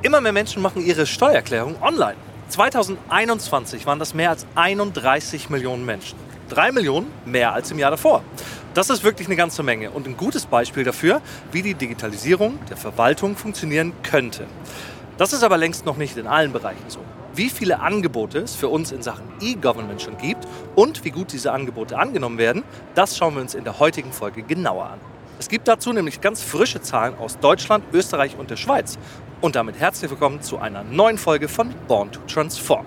Immer mehr Menschen machen ihre Steuererklärung online. 2021 waren das mehr als 31 Millionen Menschen. Drei Millionen mehr als im Jahr davor. Das ist wirklich eine ganze Menge und ein gutes Beispiel dafür, wie die Digitalisierung der Verwaltung funktionieren könnte. Das ist aber längst noch nicht in allen Bereichen so. Wie viele Angebote es für uns in Sachen E-Government schon gibt und wie gut diese Angebote angenommen werden, das schauen wir uns in der heutigen Folge genauer an. Es gibt dazu nämlich ganz frische Zahlen aus Deutschland, Österreich und der Schweiz. Und damit herzlich willkommen zu einer neuen Folge von Born to Transform.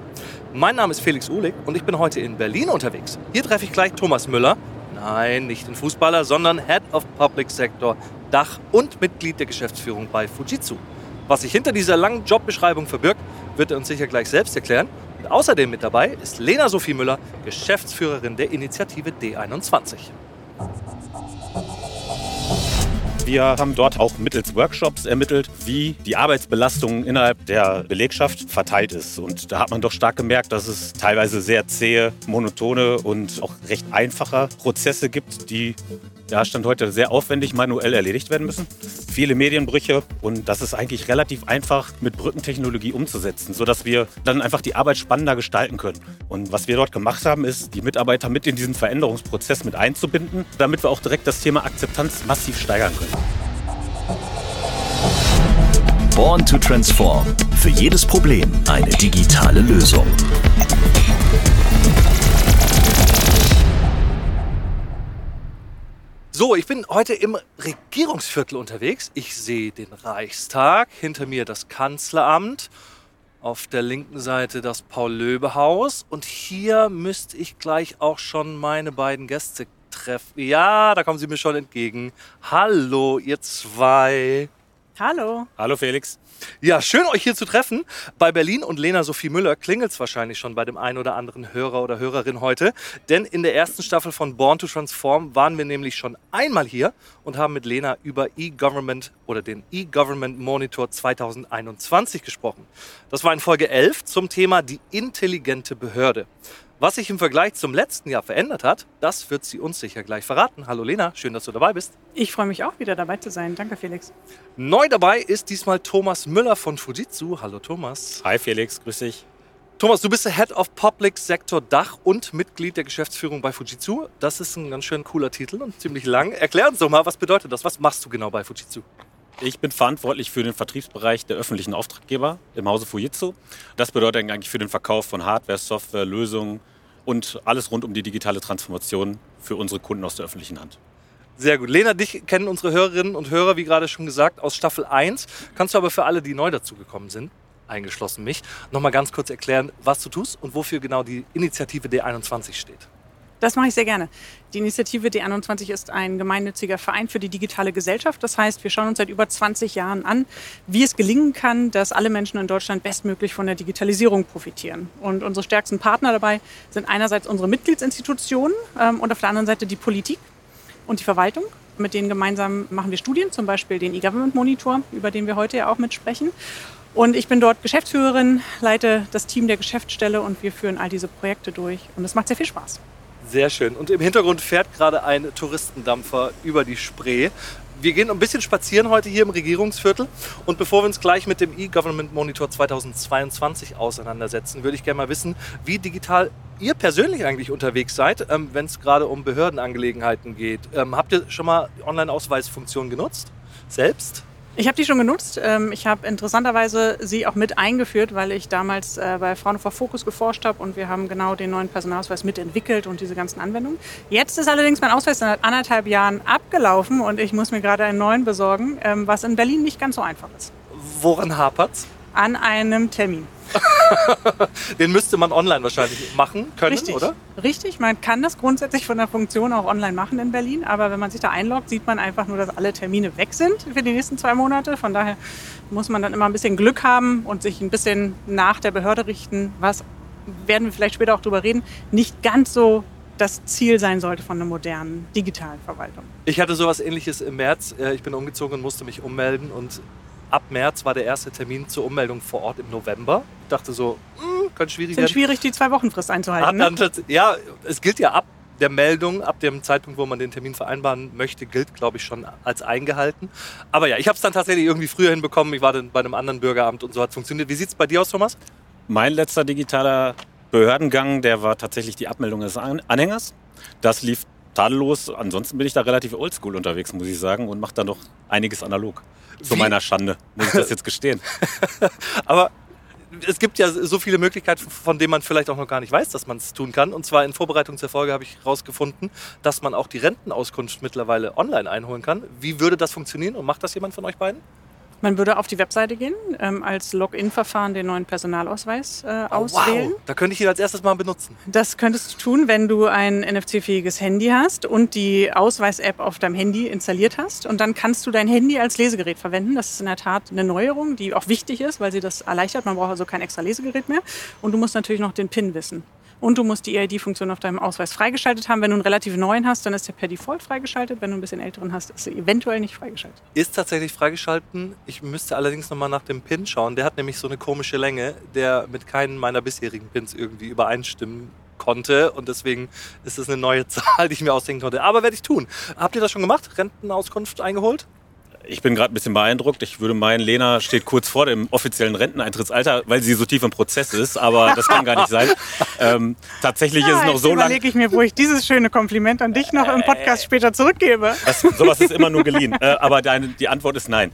Mein Name ist Felix Uhlig und ich bin heute in Berlin unterwegs. Hier treffe ich gleich Thomas Müller. Nein, nicht den Fußballer, sondern Head of Public Sector, Dach und Mitglied der Geschäftsführung bei Fujitsu. Was sich hinter dieser langen Jobbeschreibung verbirgt, wird er uns sicher gleich selbst erklären. Und außerdem mit dabei ist Lena Sophie Müller, Geschäftsführerin der Initiative D21. Wir haben dort auch mittels Workshops ermittelt, wie die Arbeitsbelastung innerhalb der Belegschaft verteilt ist. Und da hat man doch stark gemerkt, dass es teilweise sehr zähe, monotone und auch recht einfache Prozesse gibt, die ja, Stand heute sehr aufwendig manuell erledigt werden müssen. Viele Medienbrüche und das ist eigentlich relativ einfach mit Brückentechnologie umzusetzen, sodass wir dann einfach die Arbeit spannender gestalten können. Und was wir dort gemacht haben, ist, die Mitarbeiter mit in diesen Veränderungsprozess mit einzubinden, damit wir auch direkt das Thema Akzeptanz massiv steigern können. Born to Transform. Für jedes Problem eine digitale Lösung. So, ich bin heute im Regierungsviertel unterwegs. Ich sehe den Reichstag, hinter mir das Kanzleramt, auf der linken Seite das Paul-Löbe-Haus und hier müsste ich gleich auch schon meine beiden Gäste treffen. Ja, da kommen sie mir schon entgegen. Hallo, ihr zwei. Hallo. Hallo Felix. Ja, schön euch hier zu treffen. Bei Berlin und Lena Sophie Müller klingelt es wahrscheinlich schon bei dem einen oder anderen Hörer oder Hörerin heute. Denn in der ersten Staffel von Born to Transform waren wir nämlich schon einmal hier und haben mit Lena über E-Government oder den E-Government Monitor 2021 gesprochen. Das war in Folge 11 zum Thema die intelligente Behörde. Was sich im Vergleich zum letzten Jahr verändert hat, das wird sie uns sicher gleich verraten. Hallo Lena, schön, dass du dabei bist. Ich freue mich auch wieder dabei zu sein. Danke, Felix. Neu dabei ist diesmal Thomas Müller von Fujitsu. Hallo Thomas. Hi Felix, grüß dich. Thomas, du bist der Head of Public Sector Dach und Mitglied der Geschäftsführung bei Fujitsu. Das ist ein ganz schön cooler Titel und ziemlich lang. Erklär uns doch mal, was bedeutet das? Was machst du genau bei Fujitsu? Ich bin verantwortlich für den Vertriebsbereich der öffentlichen Auftraggeber im Hause Fujitsu. Das bedeutet eigentlich für den Verkauf von Hardware, Software, Lösungen und alles rund um die digitale Transformation für unsere Kunden aus der öffentlichen Hand. Sehr gut. Lena, dich kennen unsere Hörerinnen und Hörer, wie gerade schon gesagt, aus Staffel 1. Kannst du aber für alle, die neu dazugekommen sind, eingeschlossen mich, nochmal ganz kurz erklären, was du tust und wofür genau die Initiative D21 steht? Das mache ich sehr gerne. Die Initiative D21 ist ein gemeinnütziger Verein für die digitale Gesellschaft. Das heißt, wir schauen uns seit über 20 Jahren an, wie es gelingen kann, dass alle Menschen in Deutschland bestmöglich von der Digitalisierung profitieren. Und unsere stärksten Partner dabei sind einerseits unsere Mitgliedsinstitutionen ähm, und auf der anderen Seite die Politik und die Verwaltung. Mit denen gemeinsam machen wir Studien, zum Beispiel den E-Government Monitor, über den wir heute ja auch mitsprechen. Und ich bin dort Geschäftsführerin, leite das Team der Geschäftsstelle und wir führen all diese Projekte durch. Und es macht sehr viel Spaß. Sehr schön. Und im Hintergrund fährt gerade ein Touristendampfer über die Spree. Wir gehen ein bisschen spazieren heute hier im Regierungsviertel. Und bevor wir uns gleich mit dem E-Government Monitor 2022 auseinandersetzen, würde ich gerne mal wissen, wie digital ihr persönlich eigentlich unterwegs seid, ähm, wenn es gerade um Behördenangelegenheiten geht. Ähm, habt ihr schon mal Online-Ausweisfunktion genutzt? Selbst? Ich habe die schon genutzt. Ähm, ich habe interessanterweise sie auch mit eingeführt, weil ich damals äh, bei Fraunhofer Focus geforscht habe und wir haben genau den neuen Personalausweis mitentwickelt und diese ganzen Anwendungen. Jetzt ist allerdings mein Ausweis seit anderthalb Jahren abgelaufen und ich muss mir gerade einen neuen besorgen, ähm, was in Berlin nicht ganz so einfach ist. Woran hapert's? An einem Termin. Den müsste man online wahrscheinlich machen können, Richtig. oder? Richtig, man kann das grundsätzlich von der Funktion auch online machen in Berlin, aber wenn man sich da einloggt, sieht man einfach nur, dass alle Termine weg sind für die nächsten zwei Monate. Von daher muss man dann immer ein bisschen Glück haben und sich ein bisschen nach der Behörde richten, was werden wir vielleicht später auch drüber reden, nicht ganz so das Ziel sein sollte von einer modernen digitalen Verwaltung. Ich hatte sowas ähnliches im März. Äh, Ich bin umgezogen und musste mich ummelden und ab März war der erste Termin zur Ummeldung vor Ort im November. Ich dachte so, hm, könnte schwierig Es ist werden. schwierig, die zwei Wochen Frist Hat einzuhalten. dann Ne? tats- ja, es gilt ja ab der Meldung ab dem Zeitpunkt, wo man den Termin vereinbaren möchte, gilt, glaube ich, schon als eingehalten. Aber ja, ich habe es dann tatsächlich irgendwie früher hinbekommen. Ich war dann bei einem anderen Bürgeramt und so hat es funktioniert. Wie sieht es bei dir aus, Thomas? Mein letzter digitaler Behördengang, der war tatsächlich die Abmeldung des Anhängers. Das lief tadellos. Ansonsten bin ich da relativ oldschool unterwegs, muss ich sagen, und mache da noch einiges analog. Zu Wie? meiner Schande, muss ich das jetzt gestehen. Aber es gibt ja so viele Möglichkeiten, von denen man vielleicht auch noch gar nicht weiß, dass man es tun kann. Und zwar in Vorbereitung zur Folge habe ich herausgefunden, dass man auch die Rentenauskunft mittlerweile online einholen kann. Wie würde das funktionieren und macht das jemand von euch beiden? Man würde auf die Webseite gehen, ähm, als Login-Verfahren den neuen Personalausweis äh, auswählen. Wow, da könnte ich ihn als erstes mal benutzen. Das könntest du tun, wenn du ein NFC-fähiges Handy hast und die Ausweis-App auf deinem Handy installiert hast. Und dann kannst du dein Handy als Lesegerät verwenden. Das ist in der Tat eine Neuerung, die auch wichtig ist, weil sie das erleichtert. Man braucht also kein extra Lesegerät mehr. Und du musst natürlich noch den PIN wissen. Und du musst die EID-Funktion auf deinem Ausweis freigeschaltet haben. Wenn du einen relativ neuen hast, dann ist der per Default freigeschaltet. Wenn du ein bisschen älteren hast, ist er eventuell nicht freigeschaltet. Ist tatsächlich freigeschalten. Ich müsste allerdings nochmal nach dem PIN schauen. Der hat nämlich so eine komische Länge, der mit keinen meiner bisherigen PINs irgendwie übereinstimmen konnte. Und deswegen ist es eine neue Zahl, die ich mir ausdenken konnte. Aber werde ich tun. Habt ihr das schon gemacht? Rentenauskunft eingeholt? Ich bin gerade ein bisschen beeindruckt. Ich würde meinen, Lena steht kurz vor dem offiziellen Renteneintrittsalter, weil sie so tief im Prozess ist. Aber das kann gar nicht sein. Ähm, tatsächlich ist es noch jetzt so lange. überlege ich mir, wo ich dieses schöne Kompliment an dich noch im Podcast später zurückgebe. Das, sowas ist immer nur geliehen. Äh, aber deine, die Antwort ist nein.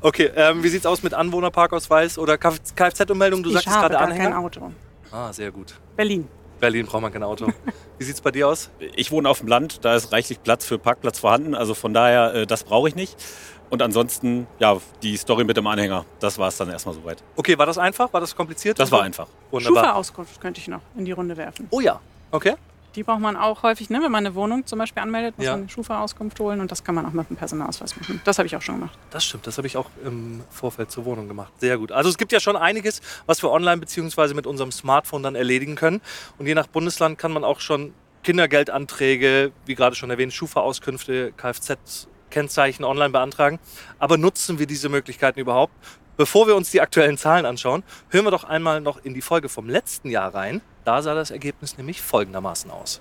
Okay, ähm, wie sieht's aus mit Anwohnerparkausweis oder Kfz-Ummeldung? Du ich habe gerade gar Anhänger. kein Auto. Ah, sehr gut. Berlin. Berlin braucht man kein Auto. Wie sieht's bei dir aus? Ich wohne auf dem Land, da ist reichlich Platz für Parkplatz vorhanden. Also von daher, äh, das brauche ich nicht. Und ansonsten, ja, die Story mit dem Anhänger, das war es dann erstmal soweit. Okay, war das einfach? War das kompliziert? Das war einfach. Wunderbar. Schufa-Auskunft könnte ich noch in die Runde werfen. Oh ja, okay. Die braucht man auch häufig, ne? wenn man eine Wohnung zum Beispiel anmeldet, muss Ja. man eine Schufa-Auskunft holen und das kann man auch mit dem Personalausweis machen. Das habe ich auch schon gemacht. Das stimmt, das habe ich auch im Vorfeld zur Wohnung gemacht. Sehr gut. Also es gibt ja schon einiges, was wir online bzw. mit unserem Smartphone dann erledigen können. Und je nach Bundesland kann man auch schon Kindergeldanträge, wie gerade schon erwähnt, Schufa-Auskünfte, Kfz-Kennzeichen online beantragen. Aber nutzen wir diese Möglichkeiten überhaupt? Bevor wir uns die aktuellen Zahlen anschauen, hören wir doch einmal noch in die Folge vom letzten Jahr rein. Da sah das Ergebnis nämlich folgendermaßen aus.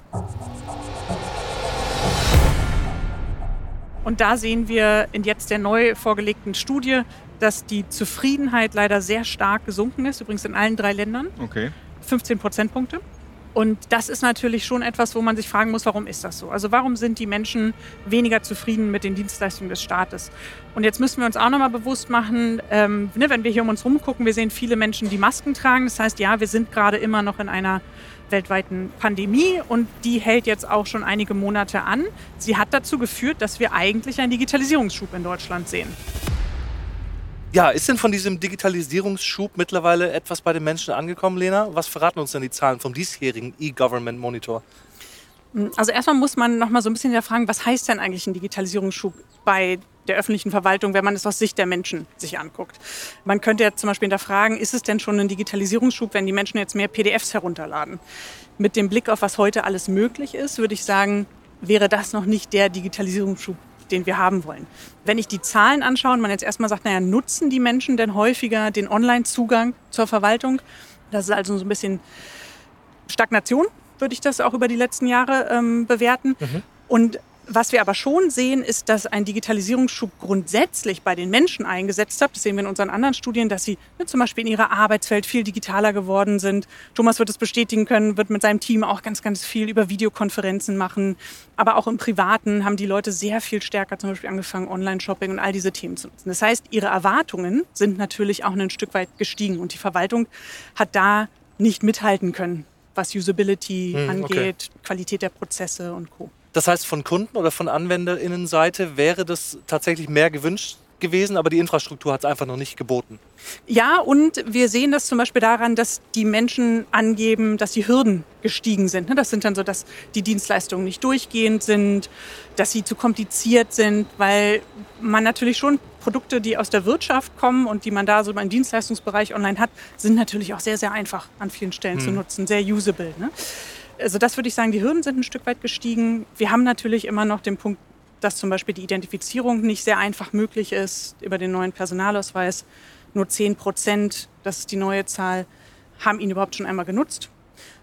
Und da sehen wir in jetzt der neu vorgelegten Studie, dass die Zufriedenheit leider sehr stark gesunken ist, übrigens in allen drei Ländern. Okay. 15 Prozentpunkte. Und das ist natürlich schon etwas, wo man sich fragen muss, warum ist das so? Also warum sind die Menschen weniger zufrieden mit den Dienstleistungen des Staates? Und jetzt müssen wir uns auch nochmal bewusst machen, ähm, ne, wenn wir hier um uns rumgucken, wir sehen viele Menschen, die Masken tragen. Das heißt, ja, wir sind gerade immer noch in einer weltweiten Pandemie und die hält jetzt auch schon einige Monate an. Sie hat dazu geführt, dass wir eigentlich einen Digitalisierungsschub in Deutschland sehen. Ja, ist denn von diesem Digitalisierungsschub mittlerweile etwas bei den Menschen angekommen, Lena? Was verraten uns denn die Zahlen vom diesjährigen E-Government Monitor? Also erstmal muss man noch mal so ein bisschen hinterfragen, was heißt denn eigentlich ein Digitalisierungsschub bei der öffentlichen Verwaltung, wenn man es aus Sicht der Menschen sich anguckt. Man könnte ja zum Beispiel hinterfragen, ist es denn schon ein Digitalisierungsschub, wenn die Menschen jetzt mehr PDFs herunterladen? Mit dem Blick auf was heute alles möglich ist, würde ich sagen, wäre das noch nicht der Digitalisierungsschub, den wir haben wollen. Wenn ich die Zahlen anschaue und man jetzt erstmal sagt, naja, nutzen die Menschen denn häufiger den Online-Zugang zur Verwaltung? Das ist also so ein bisschen Stagnation, würde ich das auch über die letzten Jahre ähm, bewerten. Und was wir aber schon sehen, ist, dass ein Digitalisierungsschub grundsätzlich bei den Menschen eingesetzt hat. Das sehen wir in unseren anderen Studien, dass sie ne, zum Beispiel in ihrer Arbeitswelt viel digitaler geworden sind. Thomas wird es bestätigen können, wird mit seinem Team auch ganz, ganz viel über Videokonferenzen machen. Aber auch im Privaten haben die Leute sehr viel stärker zum Beispiel angefangen, Online-Shopping und all diese Themen zu nutzen. Das heißt, ihre Erwartungen sind natürlich auch ein Stück weit gestiegen und die Verwaltung hat da nicht mithalten können, was Usability Hm, okay. angeht, Qualität der Prozesse und Co. Das heißt, von Kunden oder von AnwenderInnenseite wäre das tatsächlich mehr gewünscht gewesen, aber die Infrastruktur hat es einfach noch nicht geboten. Ja, und wir sehen das zum Beispiel daran, dass die Menschen angeben, dass die Hürden gestiegen sind. ne? Das sind dann so, dass die Dienstleistungen nicht durchgehend sind, dass sie zu kompliziert sind, weil man natürlich schon Produkte, die aus der Wirtschaft kommen und die man da so im Dienstleistungsbereich online hat, sind natürlich auch sehr, sehr einfach an vielen Stellen zu nutzen, sehr usable. Ne? Also das würde ich sagen, die Hürden sind ein Stück weit gestiegen. Wir haben natürlich immer noch den Punkt, dass zum Beispiel die Identifizierung nicht sehr einfach möglich ist über den neuen Personalausweis. Nur 10 Prozent, das ist die neue Zahl, haben ihn überhaupt schon einmal genutzt.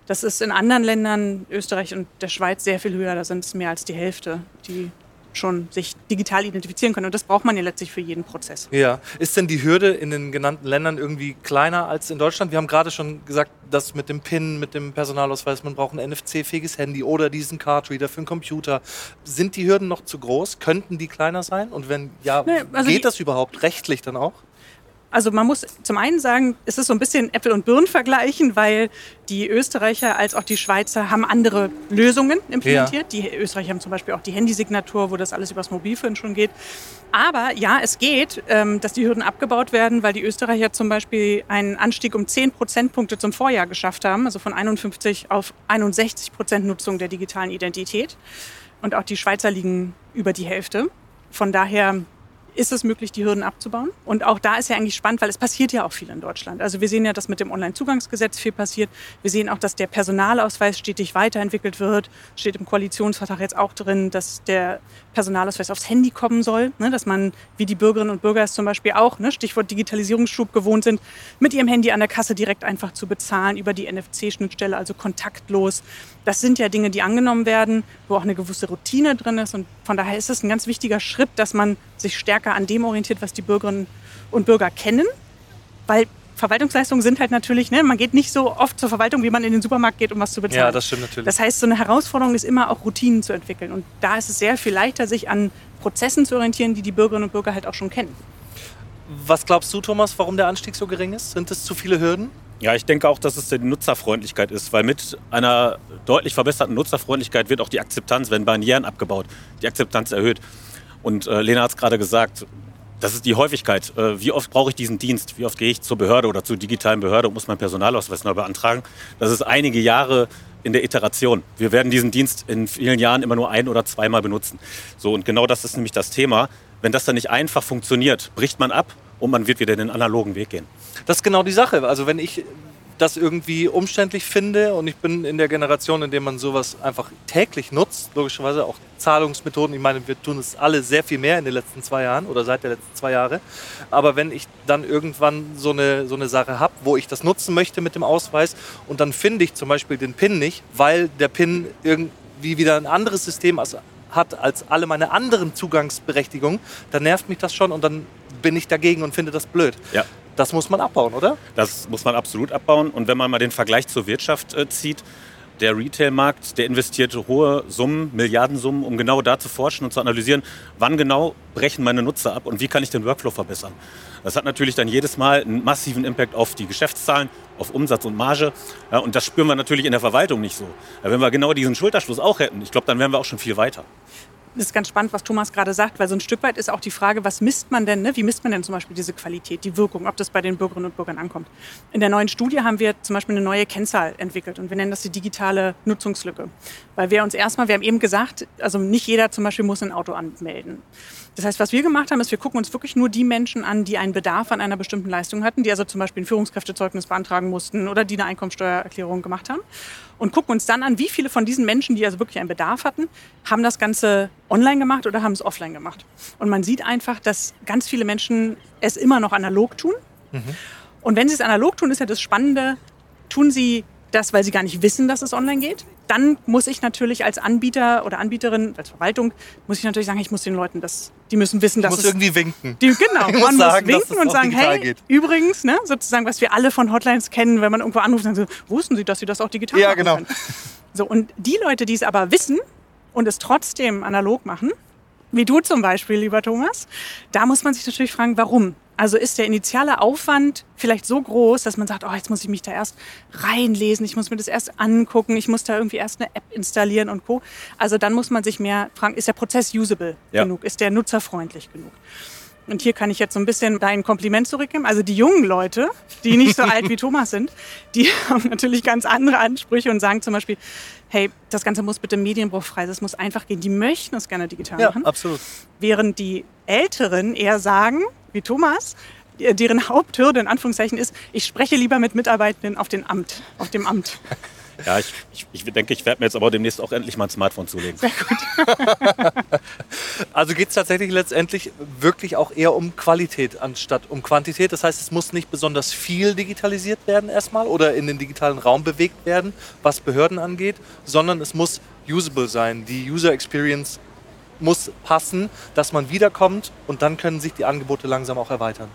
Das ist in anderen Ländern, Österreich und der Schweiz, sehr viel höher. Da sind es mehr als die Hälfte, die schon sich digital identifizieren können. Und das braucht man ja letztlich für jeden Prozess. Ja. Ist denn die Hürde in den genannten Ländern irgendwie kleiner als in Deutschland? Wir haben gerade schon gesagt, dass mit dem PIN, mit dem Personalausweis, man braucht ein NFC-fähiges Handy oder diesen Cardreader für einen Computer. Sind die Hürden noch zu groß? Könnten die kleiner sein? Und wenn ja, nee, also geht das überhaupt rechtlich dann auch? Also man muss zum einen sagen, es ist so ein bisschen Äpfel und Birnen vergleichen, weil die Österreicher als auch die Schweizer haben andere Lösungen implementiert. Ja. Die Österreicher haben zum Beispiel auch die Handysignatur, wo das alles übers Mobilfon schon geht. Aber ja, es geht, ähm, dass die Hürden abgebaut werden, weil die Österreicher zum Beispiel einen Anstieg um 10 Prozentpunkte zum Vorjahr geschafft haben, also von 51 auf 61 Prozent Nutzung der digitalen Identität. Und auch die Schweizer liegen über die Hälfte. Von daher ist es möglich, die Hürden abzubauen. Und auch da ist ja eigentlich spannend, weil es passiert ja auch viel in Deutschland. Also wir sehen ja, dass mit dem Onlinezugangsgesetz viel passiert. Wir sehen auch, dass der Personalausweis stetig weiterentwickelt wird. Steht im Koalitionsvertrag jetzt auch drin, dass der Personalausweis aufs Handy kommen soll. Ne? Dass man, wie die Bürgerinnen und Bürger es zum Beispiel auch, ne? Stichwort Digitalisierungsschub gewohnt sind, mit ihrem Handy an der Kasse direkt einfach zu bezahlen über die NFC-Schnittstelle, also kontaktlos. Das sind ja Dinge, die angenommen werden, wo auch eine gewisse Routine drin ist. Und von daher ist es ein ganz wichtiger Schritt, dass man sich stärker an dem orientiert, was die Bürgerinnen und Bürger kennen. Weil Verwaltungsleistungen sind halt natürlich, ne, man geht nicht so oft zur Verwaltung, wie man in den Supermarkt geht, um was zu bezahlen. Ja, das stimmt natürlich. Das heißt, so eine Herausforderung ist immer auch Routinen zu entwickeln. Und da ist es sehr viel leichter, sich an Prozessen zu orientieren, die die Bürgerinnen und Bürger halt auch schon kennen. Was glaubst du, Thomas, warum der Anstieg so gering ist? Sind es zu viele Hürden? Ja, ich denke auch, dass es die Nutzerfreundlichkeit ist, weil mit einer deutlich verbesserten Nutzerfreundlichkeit wird auch die Akzeptanz, wenn Barrieren abgebaut, die Akzeptanz erhöht. Und äh, Lena hat es gerade gesagt, das ist die Häufigkeit. Äh, wie oft brauche ich diesen Dienst? Wie oft gehe ich zur Behörde oder zur digitalen Behörde und muss meinen Personalausweis neu beantragen? Das ist einige Jahre in der Iteration. Wir werden diesen Dienst in vielen Jahren immer nur ein- oder zweimal benutzen. So, und genau das ist nämlich das Thema. Wenn das dann nicht einfach funktioniert, bricht man ab und man wird wieder den analogen Weg gehen. Das ist genau die Sache. Also wenn ich das irgendwie umständlich finde und ich bin in der Generation, in der man sowas einfach täglich nutzt, logischerweise auch Zahlungsmethoden. Ich meine, wir tun es alle sehr viel mehr in den letzten zwei Jahren oder seit der letzten zwei Jahre. Aber wenn ich dann irgendwann so eine, so eine Sache habe, wo ich das nutzen möchte mit dem Ausweis und dann finde ich zum Beispiel den PIN nicht, weil der PIN irgendwie wieder ein anderes System hat als alle meine anderen Zugangsberechtigungen, dann nervt mich das schon und dann bin ich dagegen und finde das blöd. Ja. Das muss man abbauen, oder? Das muss man absolut abbauen. Und wenn man mal den Vergleich zur Wirtschaft äh, zieht, der Retailmarkt, der investiert hohe Summen, Milliardensummen, um genau da zu forschen und zu analysieren, wann genau brechen meine Nutzer ab und wie kann ich den Workflow verbessern. Das hat natürlich dann jedes Mal einen massiven Impact auf die Geschäftszahlen, auf Umsatz und Marge. Ja, und das spüren wir natürlich in der Verwaltung nicht so. Ja, wenn wir genau diesen Schulterschluss auch hätten, ich glaube, dann wären wir auch schon viel weiter das ist ganz spannend, was Thomas gerade sagt, weil so ein Stück weit ist auch die Frage, was misst man denn, ne? wie misst man denn zum Beispiel diese Qualität, die Wirkung, ob das bei den Bürgerinnen und Bürgern ankommt. In der neuen Studie haben wir zum Beispiel eine neue Kennzahl entwickelt und wir nennen das die digitale Nutzungslücke. Weil wir uns erstmal, wir haben eben gesagt, also nicht jeder zum Beispiel muss ein Auto anmelden. Das heißt, was wir gemacht haben, ist, wir gucken uns wirklich nur die Menschen an, die einen Bedarf an einer bestimmten Leistung hatten, die also zum Beispiel ein Führungskräftezeugnis beantragen mussten oder die eine Einkommensteuererklärung gemacht haben und gucken uns dann an, wie viele von diesen Menschen, die also wirklich einen Bedarf hatten, haben das Ganze online gemacht oder haben es offline gemacht. Und man sieht einfach, dass ganz viele Menschen es immer noch analog tun. Mhm. Und wenn sie es analog tun, ist ja das Spannende, tun sie das, weil sie gar nicht wissen, dass es online geht. Dann muss ich natürlich als Anbieter oder Anbieterin, als Verwaltung, muss ich natürlich sagen, ich muss den Leuten das, die müssen wissen, dass muss es... irgendwie winken. Die, genau, ich man muss, sagen, winken und sagen, hey, geht. übrigens, ne, sozusagen, was wir alle von Hotlines kennen, wenn man irgendwo anruft, sagen so, wussten Sie, dass Sie das auch digital ja, machen genau. können? So, und die Leute, die es aber wissen und es trotzdem analog machen, wie du zum Beispiel, lieber Thomas, da muss man sich natürlich fragen, warum? Also ist der initiale Aufwand vielleicht so groß, dass man sagt, oh, jetzt muss ich mich da erst reinlesen, ich muss mir das erst angucken, ich muss da irgendwie erst eine App installieren und Co. Also dann muss man sich mehr fragen, ist der Prozess usable ja. genug? Ist der nutzerfreundlich genug? Und hier kann ich jetzt so ein bisschen dein Kompliment zurückgeben. Also die jungen Leute, die nicht so alt wie Thomas sind, die haben natürlich ganz andere Ansprüche und sagen zum Beispiel, hey, das Ganze muss bitte medienbruchfrei sein, es muss einfach gehen. Die möchten es gerne digital ja, machen. absolut. Während die Älteren eher sagen, wie Thomas, deren Haupthürde in Anführungszeichen ist, ich spreche lieber mit Mitarbeitenden auf, den Amt, auf dem Amt. Ja, ich, ich, ich denke, ich werde mir jetzt aber demnächst auch endlich mal ein Smartphone zulegen. Sehr gut. Also geht es tatsächlich letztendlich wirklich auch eher um Qualität anstatt um Quantität. Das heißt, es muss nicht besonders viel digitalisiert werden erstmal oder in den digitalen Raum bewegt werden, was Behörden angeht, sondern es muss usable sein. Die User Experience muss passen, dass man wiederkommt und dann können sich die Angebote langsam auch erweitern.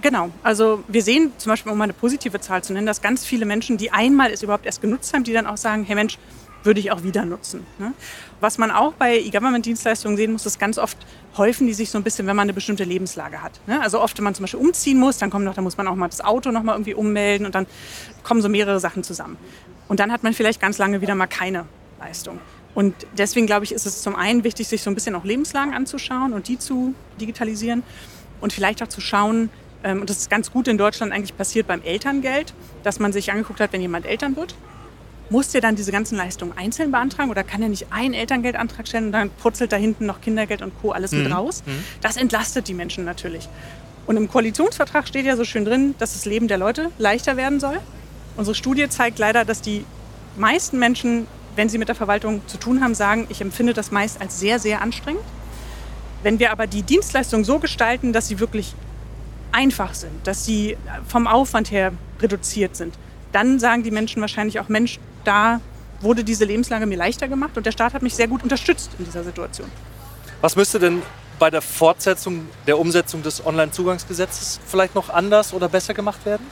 Genau, also wir sehen zum Beispiel, um mal eine positive Zahl zu nennen, dass ganz viele Menschen, die einmal es überhaupt erst genutzt haben, die dann auch sagen, hey Mensch, würde ich auch wieder nutzen. Ne? Was man auch bei E-Government-Dienstleistungen sehen muss, ist ganz oft häufen die sich so ein bisschen, wenn man eine bestimmte Lebenslage hat. Ne? Also oft, wenn man zum Beispiel umziehen muss, dann kommt noch, da muss man auch mal das Auto noch mal irgendwie ummelden und dann kommen so mehrere Sachen zusammen. Und dann hat man vielleicht ganz lange wieder mal keine Leistung. Und deswegen glaube ich, ist es zum einen wichtig, sich so ein bisschen auch Lebenslagen anzuschauen und die zu digitalisieren und vielleicht auch zu schauen, und das ist ganz gut in Deutschland eigentlich passiert beim Elterngeld, dass man sich angeguckt hat, wenn jemand Eltern wird, muss der dann diese ganzen Leistungen einzeln beantragen oder kann er nicht einen Elterngeldantrag stellen und dann purzelt da hinten noch Kindergeld und Co. alles mhm. mit raus? Mhm. Das entlastet die Menschen natürlich. Und im Koalitionsvertrag steht ja so schön drin, dass das Leben der Leute leichter werden soll. Unsere Studie zeigt leider, dass die meisten Menschen, wenn sie mit der Verwaltung zu tun haben, sagen, ich empfinde das meist als sehr, sehr anstrengend. Wenn wir aber die Dienstleistung so gestalten, dass sie wirklich einfach sind, dass sie vom Aufwand her reduziert sind, dann sagen die Menschen wahrscheinlich auch, Mensch, da wurde diese Lebenslage mir leichter gemacht und der Staat hat mich sehr gut unterstützt in dieser Situation. Was müsste denn bei der Fortsetzung der Umsetzung des Onlinezugangsgesetzes vielleicht noch anders oder besser gemacht werden?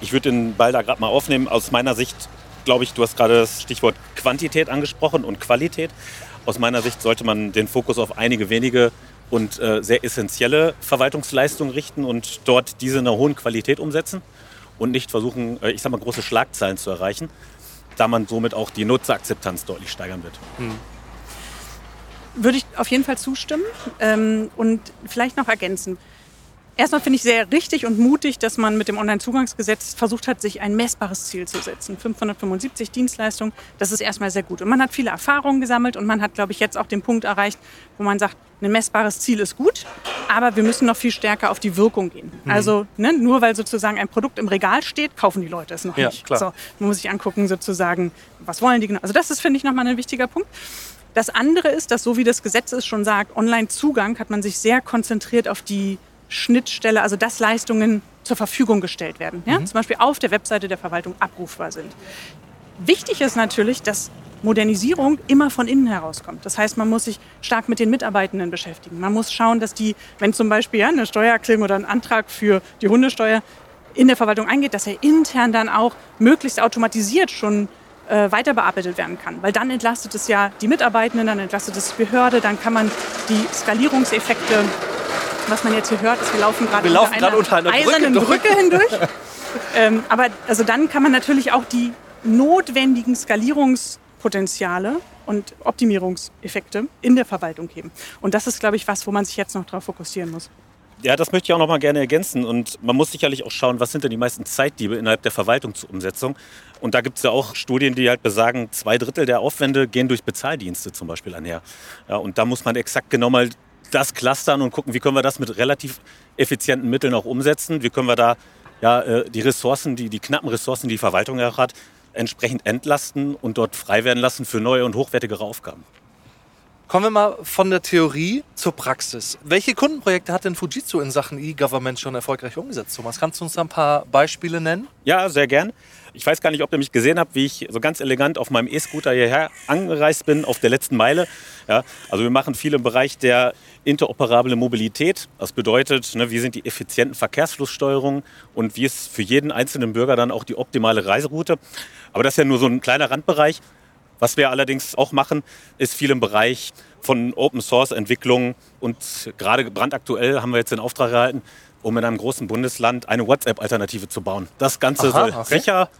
Ich würde den Ball da gerade mal aufnehmen. Aus meiner Sicht, glaube ich, du hast gerade das Stichwort Quantität angesprochen und Qualität. Aus meiner Sicht sollte man den Fokus auf einige wenige und äh, sehr essentielle Verwaltungsleistungen richten und dort diese in einer hohen Qualität umsetzen und nicht versuchen, äh, ich sag mal, große Schlagzeilen zu erreichen, da man somit auch die Nutzerakzeptanz deutlich steigern wird. Hm. Würde ich auf jeden Fall zustimmen ähm, und vielleicht noch ergänzen. Erstmal finde ich sehr richtig und mutig, dass man mit dem Onlinezugangsgesetz versucht hat, sich ein messbares Ziel zu setzen. 575 Dienstleistungen, das ist erstmal sehr gut. Und man hat viele Erfahrungen gesammelt und man hat, glaube ich, jetzt auch den Punkt erreicht, wo man sagt, ein messbares Ziel ist gut, aber wir müssen noch viel stärker auf die Wirkung gehen. Mhm. Also ne, nur weil sozusagen ein Produkt im Regal steht, kaufen die Leute es noch ja, nicht. Klar. So, man muss sich angucken, sozusagen, was wollen die genau. Also das ist, finde ich, nochmal ein wichtiger Punkt. Das andere ist, dass so wie das Gesetz es schon sagt, Online-Zugang hat man sich sehr konzentriert auf die Schnittstelle, also dass Leistungen zur Verfügung gestellt werden. Ja? Mhm. Zum Beispiel auf der Webseite der Verwaltung abrufbar sind. Wichtig ist natürlich, dass Modernisierung immer von innen herauskommt. Das heißt, man muss sich stark mit den Mitarbeitenden beschäftigen. Man muss schauen, dass die, wenn zum Beispiel ja, eine Steuererklärung oder ein Antrag für die Hundesteuer in der Verwaltung eingeht, dass er intern dann auch möglichst automatisiert schon äh, weiter bearbeitet werden kann. Weil dann entlastet es ja die Mitarbeitenden, dann entlastet es die Behörde, dann kann man die Skalierungseffekte was man jetzt hier hört, ist, wir laufen gerade unter, einer unter einer eisernen Brücke, Brücke hindurch. ähm, aber also dann kann man natürlich auch die notwendigen Skalierungspotenziale und Optimierungseffekte in der Verwaltung heben. Und das ist, glaube ich, was, wo man sich jetzt noch darauf fokussieren muss. Ja, das möchte ich auch noch mal gerne ergänzen. Und man muss sicherlich auch schauen, was sind denn die meisten Zeitdiebe innerhalb der Verwaltung zur Umsetzung. Und da gibt es ja auch Studien, die halt besagen, zwei Drittel der Aufwände gehen durch Bezahldienste zum Beispiel einher. Ja, und da muss man exakt genau mal das clustern und gucken, wie können wir das mit relativ effizienten Mitteln auch umsetzen. Wie können wir da ja, äh, die Ressourcen, die, die knappen Ressourcen, die die Verwaltung ja hat, entsprechend entlasten und dort frei werden lassen für neue und hochwertigere Aufgaben. Kommen wir mal von der Theorie zur Praxis. Welche Kundenprojekte hat denn Fujitsu in Sachen E-Government schon erfolgreich umgesetzt? Thomas, kannst du uns ein paar Beispiele nennen? Ja, sehr gern. Ich weiß gar nicht, ob ihr mich gesehen habt, wie ich so ganz elegant auf meinem E-Scooter hierher angereist bin, auf der letzten Meile. Ja, also wir machen viel im Bereich der interoperable Mobilität. Das bedeutet, ne, wie sind die effizienten Verkehrsflusssteuerungen und wie ist für jeden einzelnen Bürger dann auch die optimale Reiseroute. Aber das ist ja nur so ein kleiner Randbereich. Was wir allerdings auch machen, ist viel im Bereich von Open Source Entwicklung und gerade brandaktuell haben wir jetzt den Auftrag erhalten, um in einem großen Bundesland eine WhatsApp-Alternative zu bauen. Das Ganze Aha, soll okay. sicher,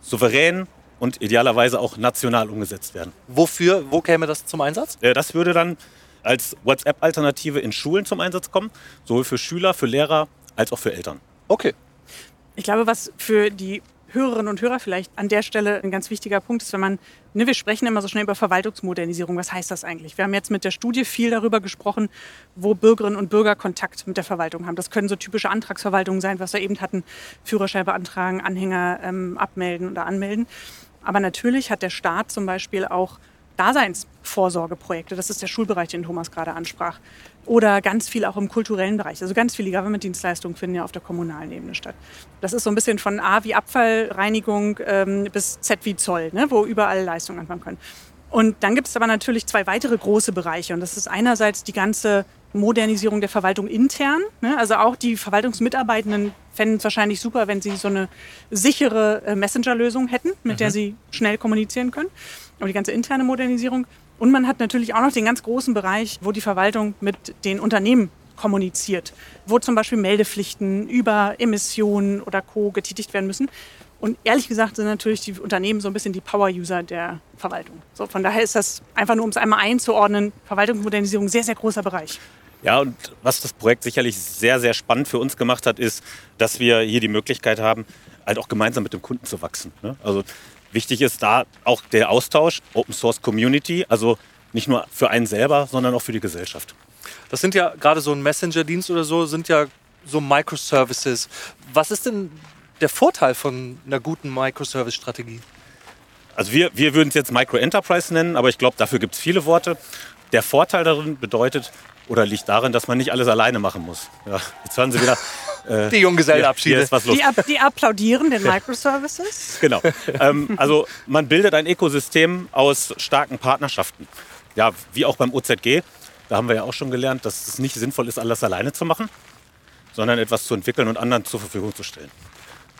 souverän und idealerweise auch national umgesetzt werden. Wofür, wo käme das zum Einsatz? Das würde dann als WhatsApp-Alternative in Schulen zum Einsatz kommen, sowohl für Schüler, für Lehrer als auch für Eltern. Okay. Ich glaube, was für die Hörerinnen und Hörer vielleicht an der Stelle ein ganz wichtiger Punkt ist, wenn man, ne, wir sprechen immer so schnell über Verwaltungsmodernisierung. Was heißt das eigentlich? Wir haben jetzt mit der Studie viel darüber gesprochen, wo Bürgerinnen und Bürger Kontakt mit der Verwaltung haben. Das können so typische Antragsverwaltungen sein, was wir eben hatten, Führerschein beantragen, Anhänger ähm, abmelden oder anmelden. Aber natürlich hat der Staat zum Beispiel auch Daseinsvorsorgeprojekte. Das ist der Schulbereich, den Thomas gerade ansprach. Oder ganz viel auch im kulturellen Bereich. Also ganz viele Government-Dienstleistungen finden ja auf der kommunalen Ebene statt. Das ist so ein bisschen von A wie Abfallreinigung ähm, bis Z wie Zoll, ne, wo überall Leistungen anfangen können. Und dann gibt es aber natürlich zwei weitere große Bereiche. Und das ist einerseits die ganze Modernisierung der Verwaltung intern. Ne? Also auch die Verwaltungsmitarbeitenden fänden es wahrscheinlich super, wenn sie so eine sichere äh, Messenger-Lösung hätten, mit mhm. der sie schnell kommunizieren können. Aber die ganze interne Modernisierung. Und man hat natürlich auch noch den ganz großen Bereich, wo die Verwaltung mit den Unternehmen kommuniziert, wo zum Beispiel Meldepflichten über Emissionen oder Co. getätigt werden müssen. Und ehrlich gesagt sind natürlich die Unternehmen so ein bisschen die Power-User der Verwaltung. So, von daher ist das einfach nur, um es einmal einzuordnen, Verwaltungsmodernisierung sehr, sehr großer Bereich. Ja, und was das Projekt sicherlich sehr, sehr spannend für uns gemacht hat, ist, dass wir hier die Möglichkeit haben, halt auch gemeinsam mit dem Kunden zu wachsen. Ne? Also wichtig ist da auch der Austausch, Open Source Community, also nicht nur für einen selber, sondern auch für die Gesellschaft. Das sind ja gerade so ein Messenger-Dienst oder so, sind ja so Microservices. Was ist denn der Vorteil von einer guten Microservice-Strategie? Also wir, wir würden es jetzt Micro-Enterprise nennen, aber ich glaube, dafür gibt es viele Worte. Der Vorteil darin bedeutet oder liegt darin, dass man nicht alles alleine machen muss. Ja, jetzt hören Sie wieder. Äh, die Junggesellenabschiede. Die, die, applaudieren den Microservices. genau. Ähm, also man bildet ein Ökosystem aus starken Partnerschaften. Ja, wie auch beim OZG. Da haben wir ja auch schon gelernt, dass es nicht sinnvoll ist, alles alleine zu machen, sondern etwas zu entwickeln und anderen zur Verfügung zu stellen.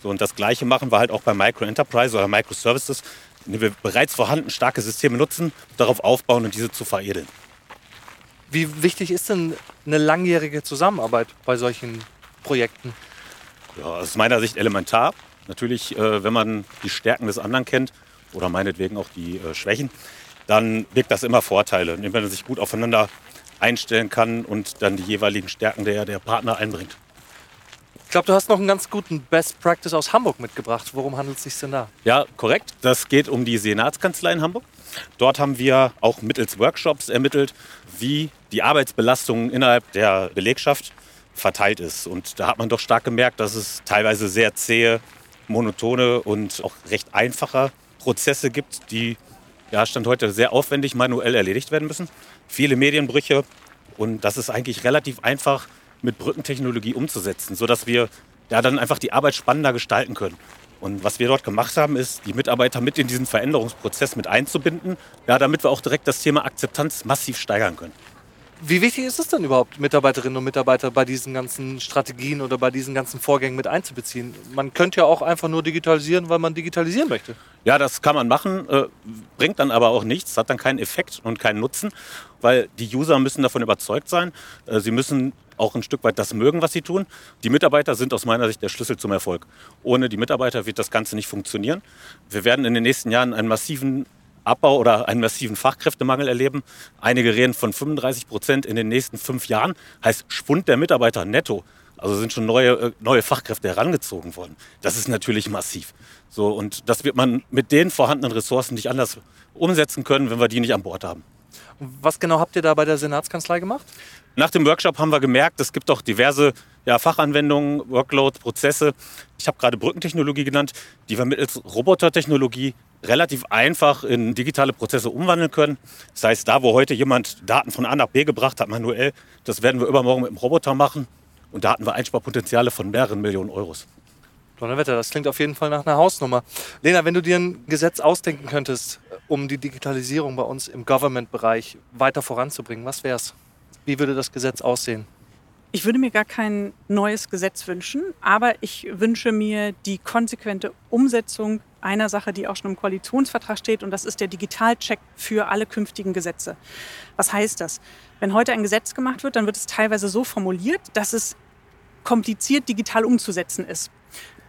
So, und das Gleiche machen wir halt auch bei Micro Enterprise oder Microservices, indem wir bereits vorhanden starke Systeme nutzen, darauf aufbauen und diese zu veredeln. Wie wichtig ist denn eine langjährige Zusammenarbeit bei solchen Projekten? Ja, aus meiner Sicht elementar. Natürlich, äh, wenn man die Stärken des anderen kennt oder meinetwegen auch die äh, Schwächen, dann birgt das immer Vorteile, indem man sich gut aufeinander einstellen kann und dann die jeweiligen Stärken der, der Partner einbringt. Ich glaube, du hast noch einen ganz guten Best Practice aus Hamburg mitgebracht. Worum handelt es sich denn da? Ja, korrekt. Das geht um die Senatskanzlei in Hamburg. Dort haben wir auch mittels Workshops ermittelt, wie die Arbeitsbelastung innerhalb der Belegschaft verteilt ist. Und da hat man doch stark gemerkt, dass es teilweise sehr zähe, monotone und auch recht einfache Prozesse gibt, die ja, Stand heute sehr aufwendig manuell erledigt werden müssen. Viele Medienbrüche und das ist eigentlich relativ einfach mit Brückentechnologie umzusetzen, sodass wir ja, dann einfach die Arbeit spannender gestalten können. Und was wir dort gemacht haben, ist, die Mitarbeiter mit in diesen Veränderungsprozess mit einzubinden, ja, damit wir auch direkt das Thema Akzeptanz massiv steigern können. Wie wichtig ist es denn überhaupt, Mitarbeiterinnen und Mitarbeiter bei diesen ganzen Strategien oder bei diesen ganzen Vorgängen mit einzubeziehen? Man könnte ja auch einfach nur digitalisieren, weil man digitalisieren möchte. Ja, das kann man machen, äh, bringt dann aber auch nichts, hat dann keinen Effekt und keinen Nutzen, weil die User müssen davon überzeugt sein. Äh, sie müssen auch ein Stück weit das mögen, was sie tun. Die Mitarbeiter sind aus meiner Sicht der Schlüssel zum Erfolg. Ohne die Mitarbeiter wird das Ganze nicht funktionieren. Wir werden in den nächsten Jahren einen massiven Abbau oder einen massiven Fachkräftemangel erleben. Einige reden von 35 Prozent in den nächsten fünf Jahren. Heißt Schwund der Mitarbeiter netto. Also sind schon neue, äh, neue Fachkräfte herangezogen worden. Das ist natürlich massiv. So, und das wird man mit den vorhandenen Ressourcen nicht anders umsetzen können, wenn wir die nicht an Bord haben. Was genau habt ihr da bei der Senatskanzlei gemacht? Nach dem Workshop haben wir gemerkt, es gibt auch diverse ja, Fachanwendungen, Workloads, Prozesse. Ich habe gerade Brückentechnologie genannt, die wir mittels Robotertechnologie relativ einfach in digitale Prozesse umwandeln können. Das heißt, da, wo heute jemand Daten von A nach B gebracht hat, manuell, das werden wir übermorgen mit dem Roboter machen. Und da hatten wir Einsparpotenziale von mehreren Millionen Euros. Donnerwetter, das klingt auf jeden Fall nach einer Hausnummer. Lena, wenn du dir ein Gesetz ausdenken könntest, um die Digitalisierung bei uns im Government-Bereich weiter voranzubringen, was wäre es? Wie würde das Gesetz aussehen? Ich würde mir gar kein neues Gesetz wünschen, aber ich wünsche mir die konsequente Umsetzung einer Sache, die auch schon im Koalitionsvertrag steht, und das ist der Digitalcheck für alle künftigen Gesetze. Was heißt das? Wenn heute ein Gesetz gemacht wird, dann wird es teilweise so formuliert, dass es kompliziert digital umzusetzen ist.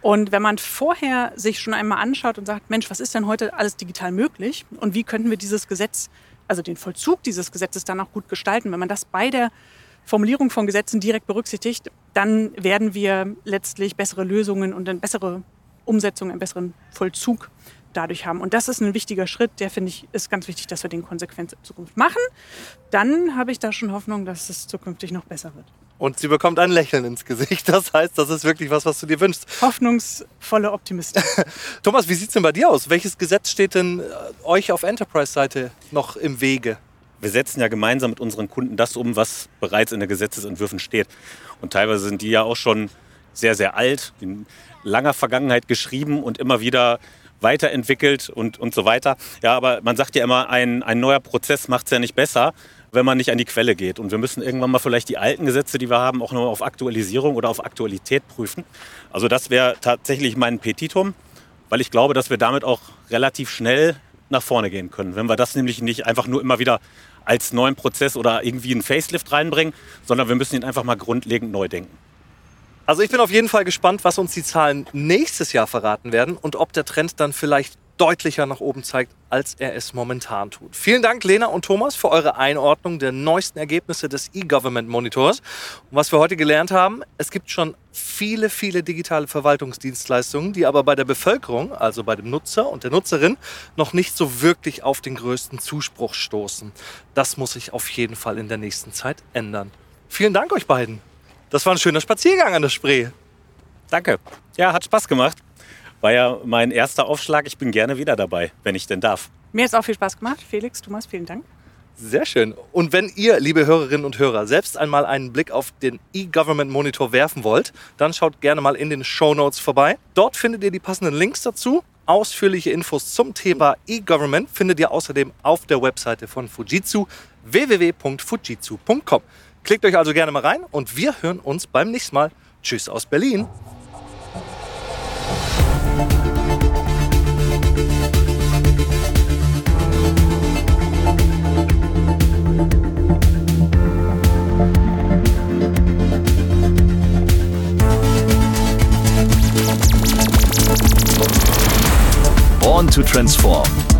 Und wenn man vorher sich schon einmal anschaut und sagt, Mensch, was ist denn heute alles digital möglich und wie könnten wir dieses Gesetz, also den Vollzug dieses Gesetzes dann auch gut gestalten, wenn man das bei der Formulierung von Gesetzen direkt berücksichtigt, dann werden wir letztlich bessere Lösungen und eine bessere Umsetzung, einen besseren Vollzug dadurch haben. Und das ist ein wichtiger Schritt, der finde ich, ist ganz wichtig, dass wir den konsequent in Zukunft machen. Dann habe ich da schon Hoffnung, dass es zukünftig noch besser wird. Und sie bekommt ein Lächeln ins Gesicht. Das heißt, das ist wirklich was, was du dir wünschst. Hoffnungsvolle Optimistin. Thomas, wie sieht es denn bei dir aus? Welches Gesetz steht denn äh, euch auf Enterprise-Seite noch im Wege? Wir setzen ja gemeinsam mit unseren Kunden das um, was bereits in den Gesetzesentwürfen steht. Und teilweise sind die ja auch schon sehr, sehr alt, in langer Vergangenheit geschrieben und immer wieder weiterentwickelt und, und so weiter. Ja, aber man sagt ja immer, ein, ein neuer Prozess macht es ja nicht besser, wenn man nicht an die Quelle geht. Und wir müssen irgendwann mal vielleicht die alten Gesetze, die wir haben, auch nur auf Aktualisierung oder auf Aktualität prüfen. Also das wäre tatsächlich mein Petitum, weil ich glaube, dass wir damit auch relativ schnell nach vorne gehen können. Wenn wir das nämlich nicht einfach nur immer wieder als neuen Prozess oder irgendwie einen Facelift reinbringen, sondern wir müssen ihn einfach mal grundlegend neu denken. Also ich bin auf jeden Fall gespannt, was uns die Zahlen nächstes Jahr verraten werden und ob der Trend dann vielleicht deutlicher nach oben zeigt, als er es momentan tut. Vielen Dank, Lena und Thomas, für eure Einordnung der neuesten Ergebnisse des E-Government Monitors. Und was wir heute gelernt haben, es gibt schon viele, viele digitale Verwaltungsdienstleistungen, die aber bei der Bevölkerung, also bei dem Nutzer und der Nutzerin, noch nicht so wirklich auf den größten Zuspruch stoßen. Das muss sich auf jeden Fall in der nächsten Zeit ändern. Vielen Dank euch beiden. Das war ein schöner Spaziergang an der Spree. Danke. Ja, hat Spaß gemacht. War ja mein erster Aufschlag. Ich bin gerne wieder dabei, wenn ich denn darf. Mir hat es auch viel Spaß gemacht. Felix, Thomas, vielen Dank. Sehr schön. Und wenn ihr, liebe Hörerinnen und Hörer, selbst einmal einen Blick auf den E-Government Monitor werfen wollt, dann schaut gerne mal in den Show Notes vorbei. Dort findet ihr die passenden Links dazu. Ausführliche Infos zum Thema E-Government findet ihr außerdem auf der Webseite von Fujitsu www.fujitsu.com. Klickt euch also gerne mal rein und wir hören uns beim nächsten Mal. Tschüss aus Berlin. Born to Transform